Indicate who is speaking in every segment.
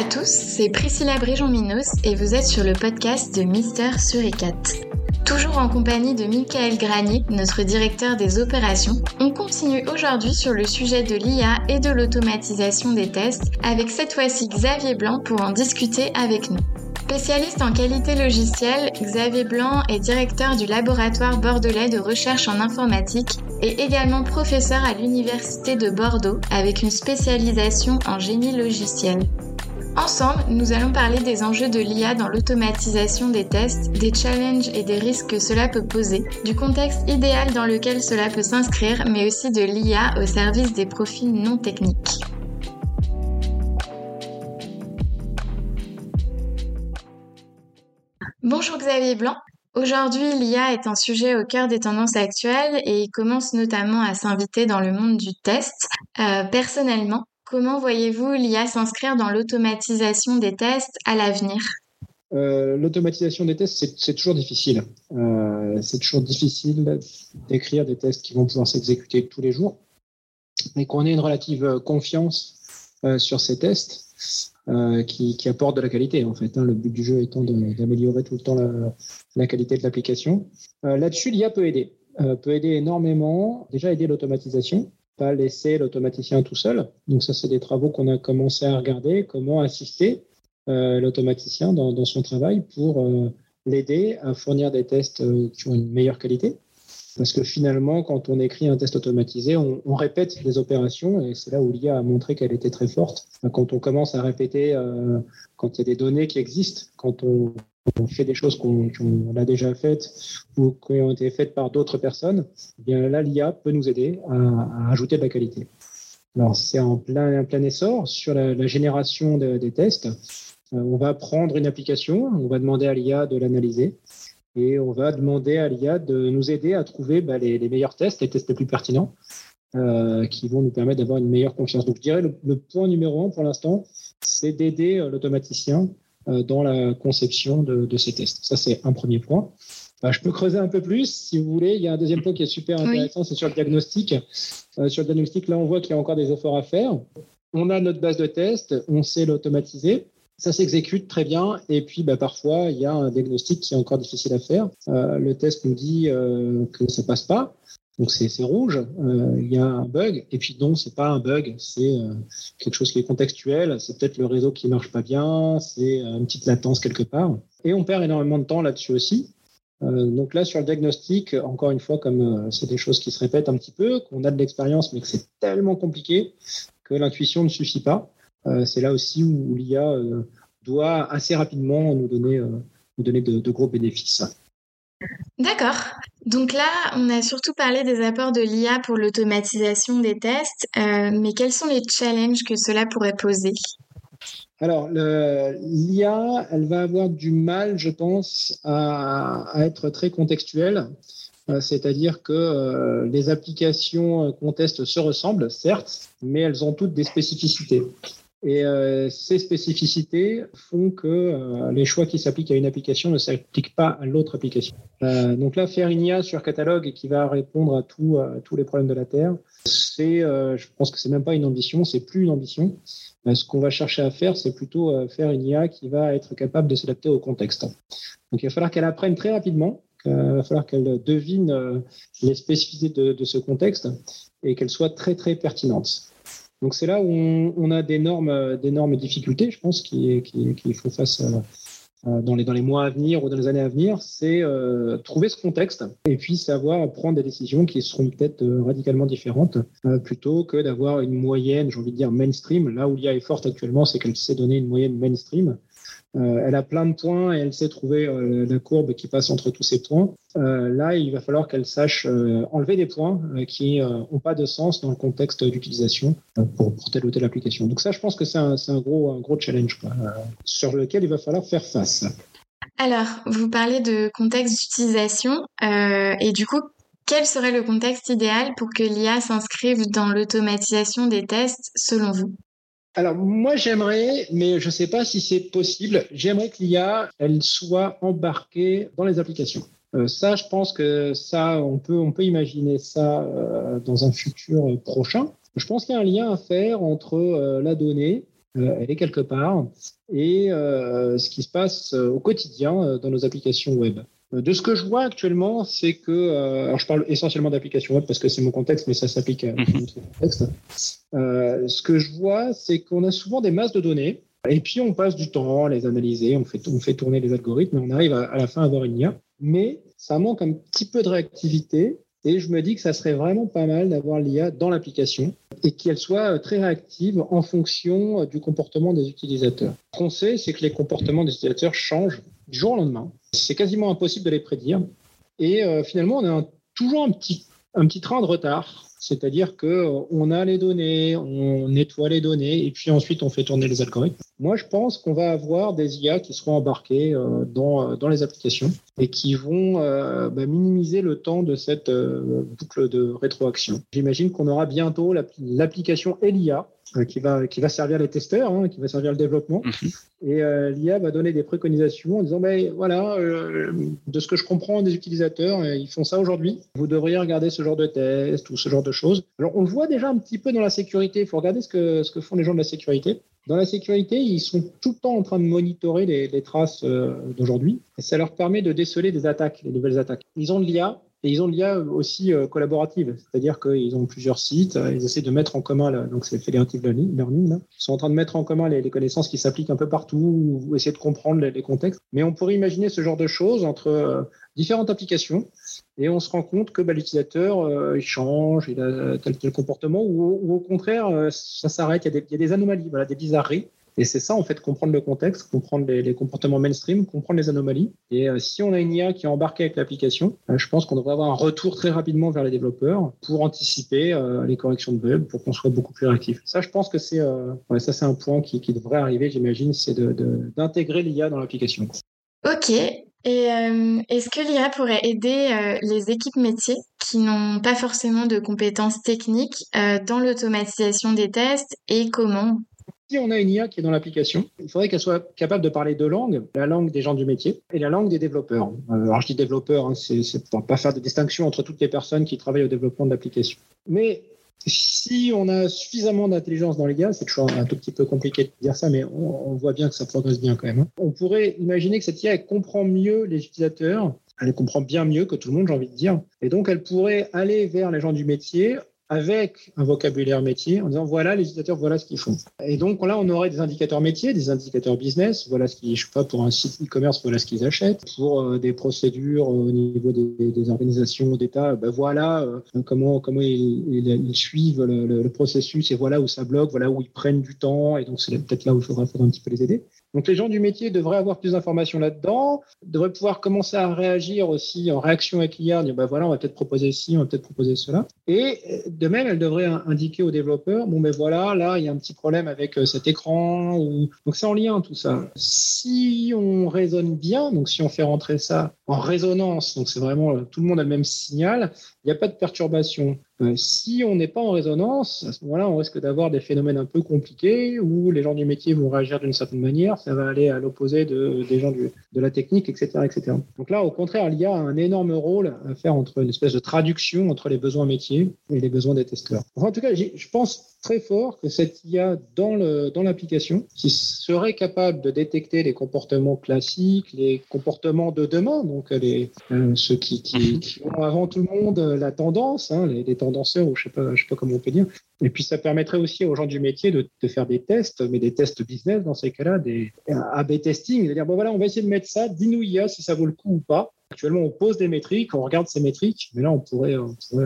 Speaker 1: à tous, c'est Priscilla Bréjon-Minos et vous êtes sur le podcast de Mister Suricat. Toujours en compagnie de Michael Granier, notre directeur des opérations, on continue aujourd'hui sur le sujet de l'IA et de l'automatisation des tests avec cette fois-ci Xavier Blanc pour en discuter avec nous. Spécialiste en qualité logicielle, Xavier Blanc est directeur du laboratoire bordelais de recherche en informatique et également professeur à l'Université de Bordeaux avec une spécialisation en génie logiciel. Ensemble, nous allons parler des enjeux de l'IA dans l'automatisation des tests, des challenges et des risques que cela peut poser, du contexte idéal dans lequel cela peut s'inscrire, mais aussi de l'IA au service des profils non techniques. Bonjour Xavier Blanc. Aujourd'hui, l'IA est un sujet au cœur des tendances actuelles et il commence notamment à s'inviter dans le monde du test. Euh, personnellement, comment voyez-vous l'IA s'inscrire dans l'automatisation des tests à l'avenir?
Speaker 2: Euh, L'automatisation des tests, c'est toujours difficile. Euh, c'est toujours difficile d'écrire des tests qui vont pouvoir s'exécuter tous les jours, mais qu'on ait une relative confiance sur ces tests. Euh, qui, qui, apporte de la qualité en fait. Hein. le but du jeu étant d'améliorer tout le temps la, la qualité de l'application. Euh, Là-dessus, l'IA peut aider, euh, peut aider énormément. Déjà aider l'automatisation, pas laisser l'automaticien tout seul. Donc ça, c'est des travaux qu'on a commencé à regarder. Comment assister euh, l'automaticien dans, son travail pour euh, l'aider à fournir des tests qui ont une meilleure qualité. Parce que finalement, quand on écrit un test automatisé, on, répète les opérations et c'est là où l'IA a montré qu'elle était très forte. Quand on commence à répéter, euh, quand il y a des données qui existent, quand on, fait des choses qu'on qu a déjà faites ou qui ont été faites par d'autres personnes, eh bien là, l'IA peut nous aider à, ajouter de la qualité. Alors, c'est en plein, essor sur la, génération de, des tests. Euh, on va prendre une application, on va demander à l'IA de l'analyser et on va demander à l'IA de nous aider à trouver bah, les, les, meilleurs tests, les tests les plus pertinents, euh, qui vont nous permettre d'avoir une meilleure confiance. Donc je dirais le, le point numéro un pour l'instant, c'est d'aider euh, l'automaticien euh, dans la conception de, de, ces tests. Ça, c'est un premier point. Bah, je peux creuser un peu plus, si vous voulez. Il y a un deuxième point qui est super intéressant, oui. c'est sur le diagnostic. Euh, sur le diagnostic, là, on voit qu'il y a encore des efforts à faire. On a notre base de tests, on sait l'automatiser ça s'exécute très bien. Et puis, bah, parfois, il y a un diagnostic qui est encore difficile à faire. Euh, le test nous dit euh, que ça passe pas. Donc, c'est rouge. Euh, il y a un bug. Et puis, non, c'est pas un bug. C'est quelque chose qui est contextuel. C'est peut-être le réseau qui marche pas bien. C'est une petite latence quelque part. Et on perd énormément de temps là-dessus aussi. Donc là, sur le diagnostic, encore une fois, comme c'est des choses qui se répètent un petit peu, qu'on a de l'expérience, mais que c'est tellement compliqué que l'intuition ne suffit pas. Euh, c'est là aussi où, l'IA euh, doit assez rapidement nous donner, euh, nous donner de, de gros bénéfices.
Speaker 1: D'accord. Donc là, on a surtout parlé des apports de l'IA pour l'automatisation des tests, euh, mais quels sont les challenges que cela pourrait poser?
Speaker 2: Alors, l'IA, elle va avoir du mal, je pense, à, à être très contextuelle. Euh, c'est-à-dire que euh, les applications qu'on teste se ressemblent, certes, mais elles ont toutes des spécificités. Et euh, ces spécificités font que euh, les choix qui s'appliquent à une application ne s'appliquent pas à l'autre application. Euh, donc là, faire une IA sur catalogue qui va répondre à, tout, à tous les problèmes de la Terre, c'est, euh, je pense que c'est même pas une ambition, c'est plus une ambition. Euh, ce qu'on va chercher à faire, c'est plutôt faire une IA qui va être capable de s'adapter au contexte. Donc il va falloir qu'elle apprenne très rapidement, il va falloir qu'elle devine les spécificités de, de ce contexte et qu'elle soit très très pertinente. Donc c'est là où on, a d'énormes, d'énormes difficultés, je pense, qu'il qui, faut face à, dans les, dans les mois à venir ou dans les années à venir, c'est euh, trouver ce contexte et puis savoir prendre des décisions qui seront peut-être euh, radicalement différentes euh, plutôt que d'avoir une moyenne, j'ai envie de dire mainstream. Là où l'IA est forte actuellement, c'est qu'elle sait donner une moyenne mainstream. Euh, elle a plein de points et elle sait trouver euh, la courbe qui passe entre tous ces points. Euh, là, il va falloir qu'elle sache enlever des points qui n'ont pas de sens dans le contexte d'utilisation pour, telle ou telle application. Donc ça, je pense que c'est un, gros, challenge sur lequel il va falloir faire face.
Speaker 1: Alors, vous parlez de contexte d'utilisation et du coup, quel serait le contexte idéal pour que l'IA s'inscrive dans l'automatisation des tests selon vous?
Speaker 2: Alors moi j'aimerais, mais je ne sais pas si c'est possible, j'aimerais que l'IA, elle soit embarquée dans les applications. Euh, ça, je pense que ça, on peut, on peut imaginer ça euh, dans un futur prochain. Je pense qu'il y a un lien à faire entre euh, la donnée elle est quelque part. Et ce qui se passe au quotidien dans nos applications web. De ce que je vois actuellement, c'est que, alors je parle essentiellement d'applications web parce que c'est mon contexte, mais ça s'applique à notre mhm. contexte. ce que je vois, c'est qu'on a souvent des masses de données et puis, on passe du temps à les analyser, on fait, on fait tourner les algorithmes et on arrive à, la fin à avoir une IA. Mais ça manque un petit peu de réactivité. Et je me dis que ça serait vraiment pas mal d'avoir l'IA dans l'application et qu'elle soit très réactive en fonction du comportement des utilisateurs. Ce qu'on sait, c'est que les comportements des utilisateurs changent du jour au lendemain. C'est quasiment impossible de les prédire. Et euh, finalement, on a toujours un petit, un petit train de retard c'est-à-dire qu'on a les données, on nettoie les données et puis ensuite on fait tourner les algorithmes. Moi, je pense qu'on va avoir des IA qui seront embarquées euh, dans, dans les applications et qui vont euh, bah, minimiser le temps de cette euh, boucle de rétroaction. J'imagine qu'on aura bientôt l'application Elia euh, qui va, qui va servir les testeurs, hein, qui va servir le développement. Mhm. Et euh, l'IA va donner des préconisations en disant, ben, voilà, euh, de ce que je comprends des utilisateurs, ils font ça aujourd'hui. Vous devriez regarder ce genre de test ou ce genre de choses. Alors, on le voit déjà un petit peu dans la sécurité. Il faut regarder ce que, ce que font les gens de la sécurité. Dans la sécurité, ils sont tout le temps en train de monitorer les, les traces d'aujourd'hui. Et ça leur permet de déceler des attaques, les nouvelles attaques. Ils ont de l'IA, et ils ont de l'IA aussi euh, collaborative, c'est-à-dire qu'ils ont plusieurs sites, euh, ils essaient de mettre en commun, donc c'est Federative Learning, là. ils sont en train de mettre en commun les, connaissances qui s'appliquent un peu partout, ou essayer de comprendre les, contextes. Mais on pourrait imaginer ce genre de choses entre euh, différentes applications, et on se rend compte que bah, l'utilisateur, il change, il a tel tel comportement, ou, au contraire, ça s'arrête, il, il, y a des anomalies, voilà, des bizarreries. Et c'est ça, en fait, comprendre le contexte, comprendre les, comportements mainstream, comprendre les anomalies. Et euh, si on a une IA qui est embarquée avec l'application, euh, je pense qu'on devrait avoir un retour très rapidement vers les développeurs pour anticiper euh, les corrections de bugs, pour qu'on soit beaucoup plus réactif. Ça, je pense que c'est ça, c'est un point qui, devrait arriver, j'imagine, c'est d'intégrer l'IA dans l'application.
Speaker 1: Ok. Et est-ce que l'IA pourrait aider les équipes métiers qui n'ont pas forcément de compétences techniques dans l'automatisation des tests et comment?
Speaker 2: Si on a une IA qui est dans l'application, il faudrait qu'elle soit capable de parler deux langues, la langue des gens du métier et la langue des développeurs. Euh, alors je dis développeurs, hein, c'est pour pas faire de distinction entre toutes les personnes qui travaillent au développement de l'application. Mais si on a suffisamment d'intelligence dans l'IA, c'est toujours un tout petit peu compliqué de dire ça, mais on, voit bien que ça progresse bien quand même. Hein. On pourrait imaginer que cette IA comprend mieux les utilisateurs elle comprend bien mieux que tout le monde, j'ai envie de dire. Et donc, elle pourrait aller vers les gens du métier avec un vocabulaire métier en disant voilà les utilisateurs, voilà ce qu'ils font. Et donc là, on aurait des indicateurs métiers, des indicateurs business, voilà ce qu'ils, je sais pas, pour un site e-commerce, voilà ce qu'ils achètent, pour euh, des procédures au niveau des, organisations d'État, ben voilà euh, comment comment ils, suivent le, processus et voilà où ça bloque, voilà où ils prennent du temps et donc c'est peut-être là où il faudra, faudra un petit peu les aider. Donc les gens du métier devraient avoir plus d'informations là-dedans, devraient pouvoir commencer à réagir aussi en réaction avec l'IA, dire ben voilà, on va peut-être proposer ci, on va peut-être proposer cela. Et de même, elle devrait indiquer aux développeurs, bon ben voilà, là il y a un petit problème avec euh, cet écran, ou... donc c'est en lien tout ça. Si on raisonne bien, donc si on fait rentrer ça en résonance, donc c'est vraiment euh, tout le monde a le même signal, il n'y a pas de perturbation. Euh, si on n'est pas en résonance, à ce moment-là, on risque d'avoir des phénomènes un peu compliqués où les gens du métier vont réagir d'une certaine manière, ça va aller à l'opposé de, des gens de la technique, etc., etc. Donc là, au contraire, il y a un énorme rôle à faire entre une espèce de traduction entre les besoins métiers et les besoins des testeurs. en tout cas, je pense très fort que cette IA dans le dans l'application qui serait capable de détecter les comportements classiques, les comportements de demain, donc les euh, ceux qui, qui, mhm. qui, ont avant tout le monde la tendance, hein, les, les, tendanceurs ou je sais pas je sais pas comment on peut dire. Et puis ça permettrait aussi aux gens du métier de, de faire des tests, mais des tests business dans ces cas-là, des A/B testing, c'est-à-dire bon voilà on va essayer de mettre ça, dis-nous IA si ça vaut le coup ou pas. Actuellement, on pose des métriques, on regarde ces métriques, mais là, on pourrait,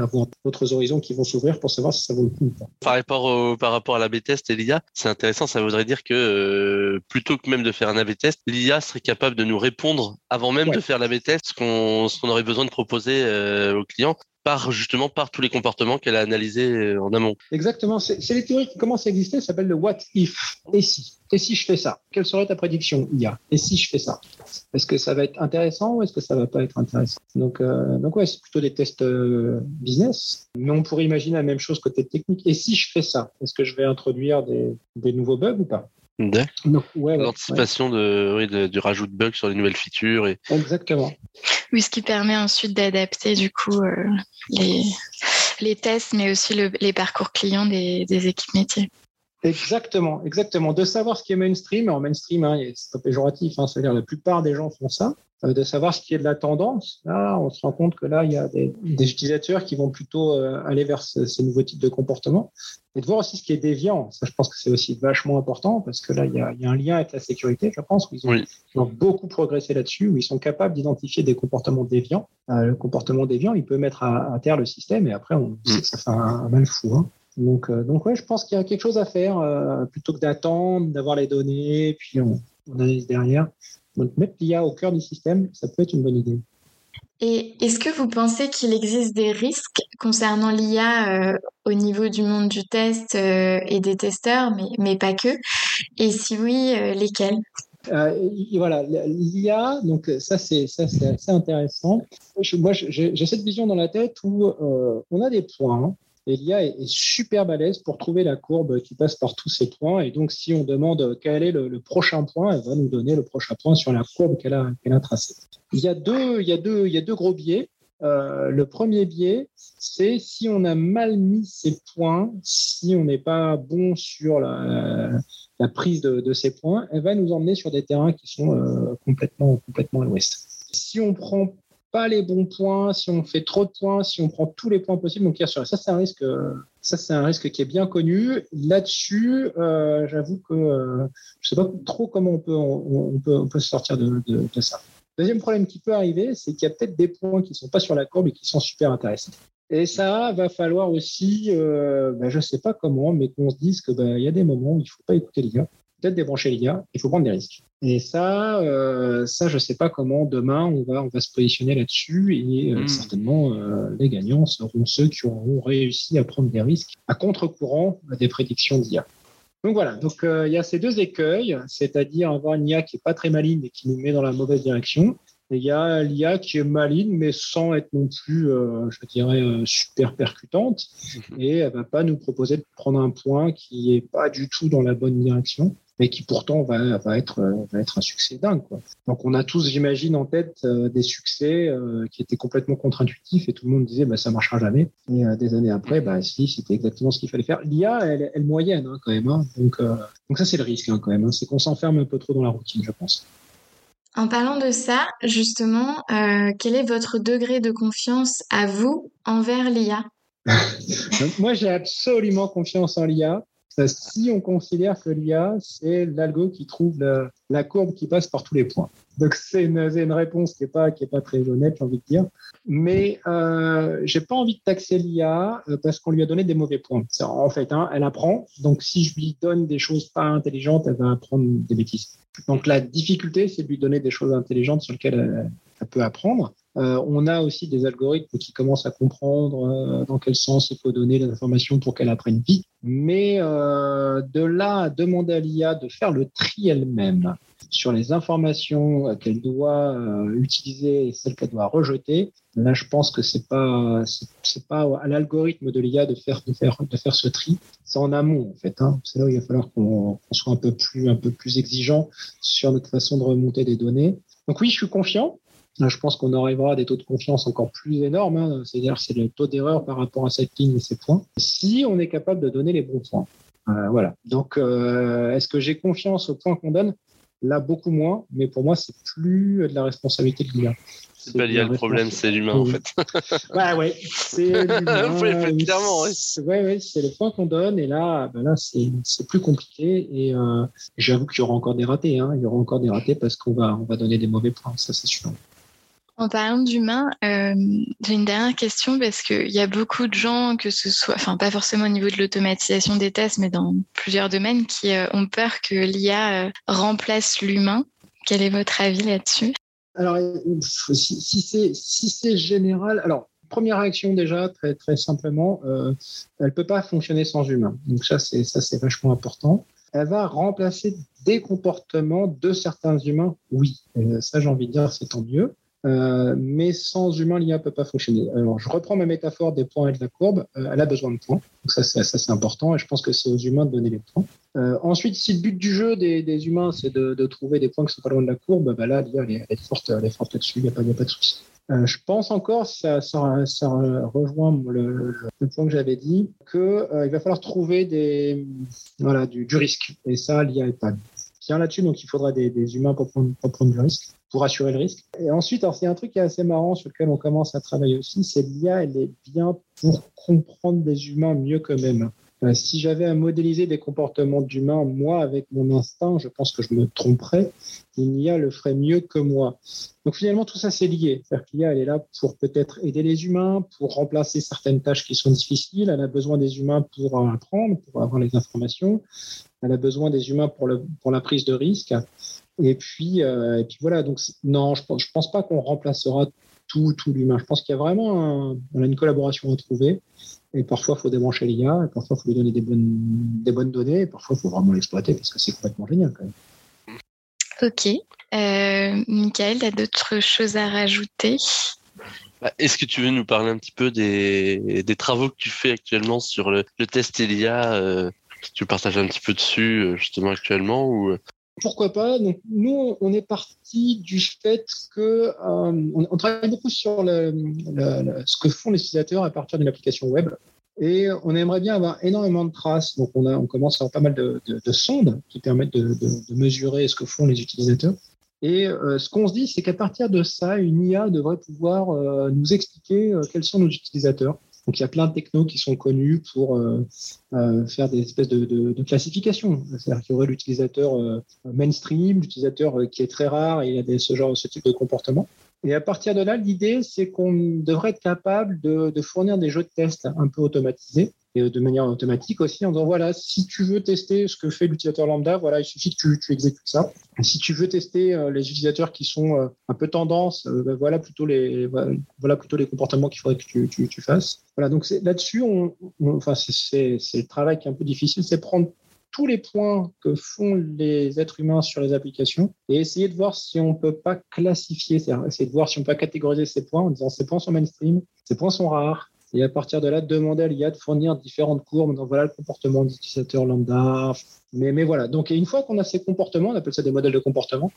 Speaker 2: avoir d'autres horizons qui vont s'ouvrir pour savoir si ça vaut le coup ou pas.
Speaker 3: Par rapport, au, par rapport à l'AB test et l'IA, c'est intéressant, ça voudrait dire que euh, plutôt que même de faire un AB test, l'IA serait capable de nous répondre avant même de faire l'AB test ce qu'on qu'on aurait besoin de proposer euh, aux clients par justement par tous les comportements qu'elle a analysés euh, en amont.
Speaker 2: Exactement, c'est les théories qui commencent à exister, ça s'appelle le what if, et si? Et si je fais ça? Quelle serait ta prédiction IA Et si je fais ça? Est-ce que ça va être intéressant ou est-ce que ça va pas être intéressant? Donc, euh, donc ouais, c'est plutôt des tests euh, business, mais on pourrait imaginer la même chose côté technique. Et si je fais ça, est-ce que je vais introduire des, des nouveaux bugs ou pas?
Speaker 3: L'anticipation de, du rajout de bugs sur les nouvelles features. Et...
Speaker 2: Exactement.
Speaker 1: Oui, ce qui permet ensuite d'adapter du coup euh, les, les tests, mais aussi le, les parcours clients des, des équipes métiers.
Speaker 2: Exactement, exactement. De savoir ce qui est mainstream. En mainstream, hein, c'est péjoratif, hein, c'est-à-dire la plupart des gens font ça. Euh, de savoir ce qui est de la tendance. Là, on se rend compte que là, il y a des, utilisateurs qui vont plutôt euh, aller vers ces nouveaux types de comportements. Et de voir aussi ce qui est déviant. Ça, je pense que c'est aussi vachement important parce que là, il y, a, un lien avec la sécurité, je pense, où ils ont, beaucoup progressé là-dessus, où ils sont capables d'identifier des comportements déviants. Euh, le comportement déviant, il peut mettre à, terre le système et après, on sait que ça fait un, mal fou. Hein. Donc, donc ouais, je pense qu'il y a quelque chose à faire plutôt que d'attendre, d'avoir les données, puis on, on analyse derrière. Donc mettre l'IA au cœur du système, ça peut être une bonne idée.
Speaker 1: Et est-ce que vous pensez qu'il existe des risques concernant l'IA euh, au niveau du monde du test euh, et des testeurs, mais, mais pas que? Et si oui, euh, lesquels?
Speaker 2: Voilà, l'IA, donc ça c'est ça c'est assez intéressant. moi j'ai cette vision dans la tête où on a des points et l'IA est, super balèze pour trouver la courbe qui passe par tous ces points. Et donc, si on demande quel est le, prochain point, elle va nous donner le prochain point sur la courbe qu'elle a, tracée. Il y, a deux, il, il y a deux gros biais. Euh, le premier biais, c'est si on a mal mis ces points, si on n'est pas bon sur la, prise de, de, ces points, elle va nous emmener sur des terrains qui sont euh, complètement, complètement à l'ouest. Si on prend pas les bons points, si on fait trop de points, si on prend tous les points possibles, donc ça c'est un risque, ça c'est un risque qui est bien connu. Là-dessus, euh, j'avoue que euh, je sais pas trop comment on peut on, peut on peut sortir de, ça. Deuxième problème qui peut arriver, c'est qu'il y a peut-être des points qui sont pas sur la courbe et qui sont super intéressants. Et ça va falloir aussi, euh, ben, je sais pas comment, mais qu'on se dise que ben, y a des moments où il faut pas écouter les gars peut-être débrancher l'IA, il faut prendre des risques. Et ça, euh, ça, je ne sais pas comment demain on va, on va se positionner là-dessus. Et euh, hmm. certainement, euh, les gagnants seront ceux qui auront réussi à prendre des risques à contre-courant des prédictions d'IA. Donc voilà, donc il y a ces deux écueils, c'est-à-dire avoir une IA qui est pas très maligne et qui nous met dans la mauvaise direction, il y a l'IA qui est maligne, mais sans être non plus, je dirais, super percutante. Mhm. Et elle va pas nous proposer de prendre un point qui est pas du tout dans la bonne direction mais qui pourtant va, va, être, va être un succès dingue. Quoi. Donc on a tous, j'imagine, en tête euh, des succès euh, qui étaient complètement contre-intuitifs et tout le monde disait bah, ça marchera jamais. Et euh, des années après, bah, si, c'était exactement ce qu'il fallait faire. L'IA, elle, elle moyenne hein, quand même. Hein. Donc, donc ça, c'est le risque hein, quand même. C'est qu'on s'enferme un peu trop dans la routine, je pense.
Speaker 1: En parlant de ça, justement, quel est votre degré de confiance à vous envers l'IA
Speaker 2: Moi, j'ai absolument confiance en l'IA si on considère que l'IA, c'est l'algo qui trouve la, courbe qui passe par tous les points. Donc c'est une, réponse qui n'est pas, pas très honnête, j'ai envie de dire. Mais euh, j'ai pas envie de taxer l'IA euh, parce qu'on lui a donné des mauvais points. En fait, hein, elle apprend. Donc si je lui donne des choses pas intelligentes, elle va apprendre des bêtises. Donc la difficulté, c'est de lui donner des choses intelligentes sur lesquelles elle peut apprendre. Euh, on a aussi des algorithmes qui commencent à comprendre euh, dans quel sens il faut donner les informations pour qu'elle apprenne vite. Mais euh, de là à demander à l'IA de faire le tri elle-même sur les informations qu'elle doit utiliser et celles qu'elle doit rejeter, là je pense que c'est pas c'est pas à l'algorithme de l'IA de faire de faire de faire ce tri. C'est en amont en fait. Hein. C'est là où il va falloir qu'on soit un peu plus un peu plus exigeant sur notre façon de remonter des données. Donc oui, je suis confiant. Je pense qu'on arrivera à des taux de confiance encore plus énormes, hein. c'est-à-dire c'est le taux d'erreur par rapport à cette ligne et ces points, si on est capable de donner les bons points. Euh, voilà. Donc, euh, est-ce que j'ai confiance au point qu'on donne? Là, beaucoup moins, mais pour moi, c'est plus de la responsabilité de l'IA.
Speaker 3: C'est pas l'IA le problème, c'est l'humain en fait.
Speaker 2: ouais, ouais, c'est l'humain. clairement, ouais. Ouais, c'est le point qu'on donne, et là, ben là c'est plus compliqué, et euh, j'avoue qu'il y aura encore des ratés. Hein. Il y aura encore des ratés parce qu'on va, on va donner des mauvais points, ça c'est sûr.
Speaker 1: En parlant d'humain, euh, j'ai une dernière question parce qu'il y a beaucoup de gens, que ce soit, enfin pas forcément au niveau de l'automatisation des tests, mais dans plusieurs domaines, qui euh, ont peur que l'IA euh, remplace l'humain. Quel est votre avis là-dessus?
Speaker 2: Alors, si, si c'est général, alors première réaction déjà, très très simplement, elle peut pas fonctionner sans humain. Donc ça c'est vachement important. Elle va remplacer des comportements de certains humains, oui. ça j'ai envie de dire c'est tant mieux. Euh, mais sans humain, l'IA ne peut pas fonctionner. Alors, je reprends ma métaphore des points et de la courbe. Euh, elle a besoin de points. Ça, c'est, important. Et je pense que c'est aux humains de donner les points. Euh, ensuite, si le but du jeu des, humains, c'est de, trouver des points qui sont pas loin de la courbe, bah là, l'IA, elle est, forte, elle est forte là-dessus. Il n'y a, a pas de souci. Je pense encore, ça, rejoint le, point que j'avais dit, qu'il il va falloir trouver des, voilà, du, du risque. Et ça, l'IA est pas bien là-dessus, donc il faudra des, humains pour prendre, pour du risque pour assurer le risque. Et ensuite, alors c'est un truc qui est assez marrant sur lequel on commence à travailler aussi, c'est l'IA, elle est bien pour comprendre des humains mieux qu'eux-mêmes. Euh, si j'avais à modéliser des comportements d'humains, moi, avec mon instinct, je pense que je me tromperais. Une IA le ferait mieux que moi. Donc finalement, tout ça, c'est lié. C'est-à-dire qu'IA, elle est là pour peut-être aider les humains, pour remplacer certaines tâches qui sont difficiles. Elle a besoin des humains pour apprendre, pour avoir les informations. Elle a besoin des humains pour, la prise de risque. Et puis, euh, voilà. Donc non, je pense, je pense pas qu'on remplacera tout, tout l'humain. Je pense qu'il y a vraiment un, on a une collaboration à trouver. Et parfois, il faut débrancher l'IA, et parfois, il faut lui donner des bonnes, des bonnes données, et parfois, il faut vraiment l'exploiter parce que c'est complètement génial quand même.
Speaker 1: Ok. Euh, Michael, tu as d'autres choses à rajouter?
Speaker 3: Bah, Est-ce que tu veux nous parler un petit peu des, des travaux que tu fais actuellement sur le, le test ELIA euh, Tu partages un petit peu dessus euh, justement actuellement ou euh?
Speaker 2: Pourquoi pas Donc, Nous, on est parti du fait que euh, on, travaille beaucoup sur ce que font les utilisateurs à partir d'une application web. Et on aimerait bien avoir énormément de traces. Donc, on, a, on commence à avoir pas mal de, de, de sondes qui permettent de, mesurer ce que font les utilisateurs. Et euh, ce qu'on se dit, c'est qu'à partir de ça, une IA devrait pouvoir euh, nous expliquer quels sont nos utilisateurs. Donc il y a plein de technos qui sont connus pour euh, euh, faire des espèces de, de, classifications. C'est-à-dire qu'il y aurait l'utilisateur euh, mainstream, l'utilisateur qui est très rare et il y a des, ce genre, ce type de comportement. Et à partir de là, l'idée, c'est qu'on devrait être capable de, de, fournir des jeux de test un peu automatisés et de manière automatique aussi en disant voilà, si tu veux tester ce que fait l'utilisateur lambda, voilà, il suffit que tu, tu exécutes ça. Si tu veux tester euh, les utilisateurs qui sont euh, un peu tendance, euh, ben voilà plutôt les voilà plutôt les comportements qu'il faudrait que tu, tu, tu fasses. Voilà, donc là-dessus, on, enfin c'est le travail qui est un peu difficile, c'est prendre tous les points que font les êtres humains sur les applications et essayer de voir si on peut pas classifier, c'est-à-dire essayer de voir si on peut catégoriser ces points en disant ces points sont mainstream, ces points sont rares, et à partir de là, demander à l'IA de fournir différentes courbes. Donc voilà le comportement d'utilisateur lambda. Mais, mais voilà. Donc une fois qu'on a ces comportements, on appelle ça des modèles de comportement,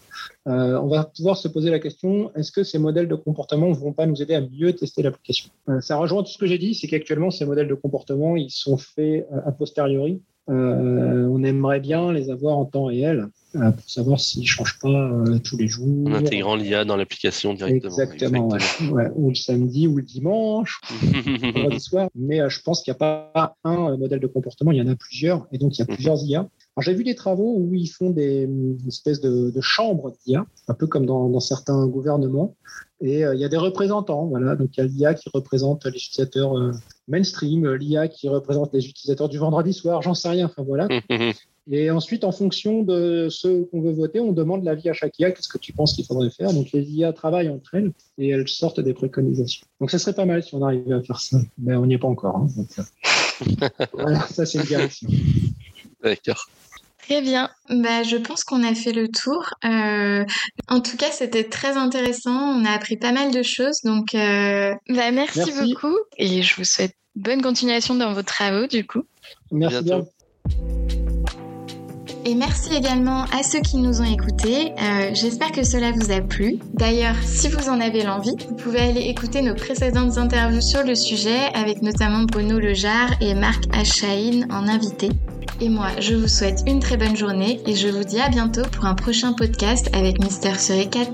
Speaker 2: euh, on va pouvoir se poser la question est-ce que ces modèles de comportement ne vont pas nous aider à mieux tester l'application? Euh, Ça rejoint tout ce que j'ai dit, c'est qu'actuellement ces modèles de comportement ils sont faits euh, a posteriori. On aimerait bien les avoir en temps réel pour savoir s'ils ne changent pas euh, tous les jours.
Speaker 3: En intégrant l'IA dans l'application directement.
Speaker 2: Exactement, exactement. Ouais. Ouais. ou le samedi ou le dimanche, ou le soir. Mais euh, je pense qu'il n'y a pas un modèle de comportement, il y en a plusieurs, et donc il y a plusieurs IA. J'ai vu des travaux où ils font des une espèces de, de chambres d'IA, un peu comme dans, dans certains gouvernements, et euh, il y a des représentants. Voilà, donc il y a l'IA qui représente les utilisateurs euh, mainstream, l'IA qui représente les utilisateurs du vendredi soir, j'en sais rien. Enfin voilà. Et ensuite, en fonction de ce qu'on veut voter, on demande l'avis à chaque IA. Qu'est-ce que tu penses qu'il faudrait faire Donc, les IA travaillent entre elles et elles sortent des préconisations. Donc, ça serait pas mal si on arrivait à faire ça. Mais on n'y est pas encore. Hein, donc, euh, voilà, ça, c'est une direction.
Speaker 3: D'accord.
Speaker 1: Très bien. Bah, je pense qu'on a fait le tour. Euh, en tout cas, c'était très intéressant. On a appris pas mal de choses. Donc, euh, bah, merci, merci, beaucoup. Et je vous souhaite bonne continuation dans vos travaux, du coup.
Speaker 2: Merci bien.
Speaker 1: Et merci également à ceux qui nous ont écoutés. Euh, J'espère que cela vous a plu. D'ailleurs, si vous en avez l'envie, vous pouvez aller écouter nos précédentes interviews sur le sujet avec notamment Bruno Lejar et Marc Achaïn en invité. Et moi, je vous souhaite une très bonne journée et je vous dis à bientôt pour un prochain podcast avec Mister Suricat.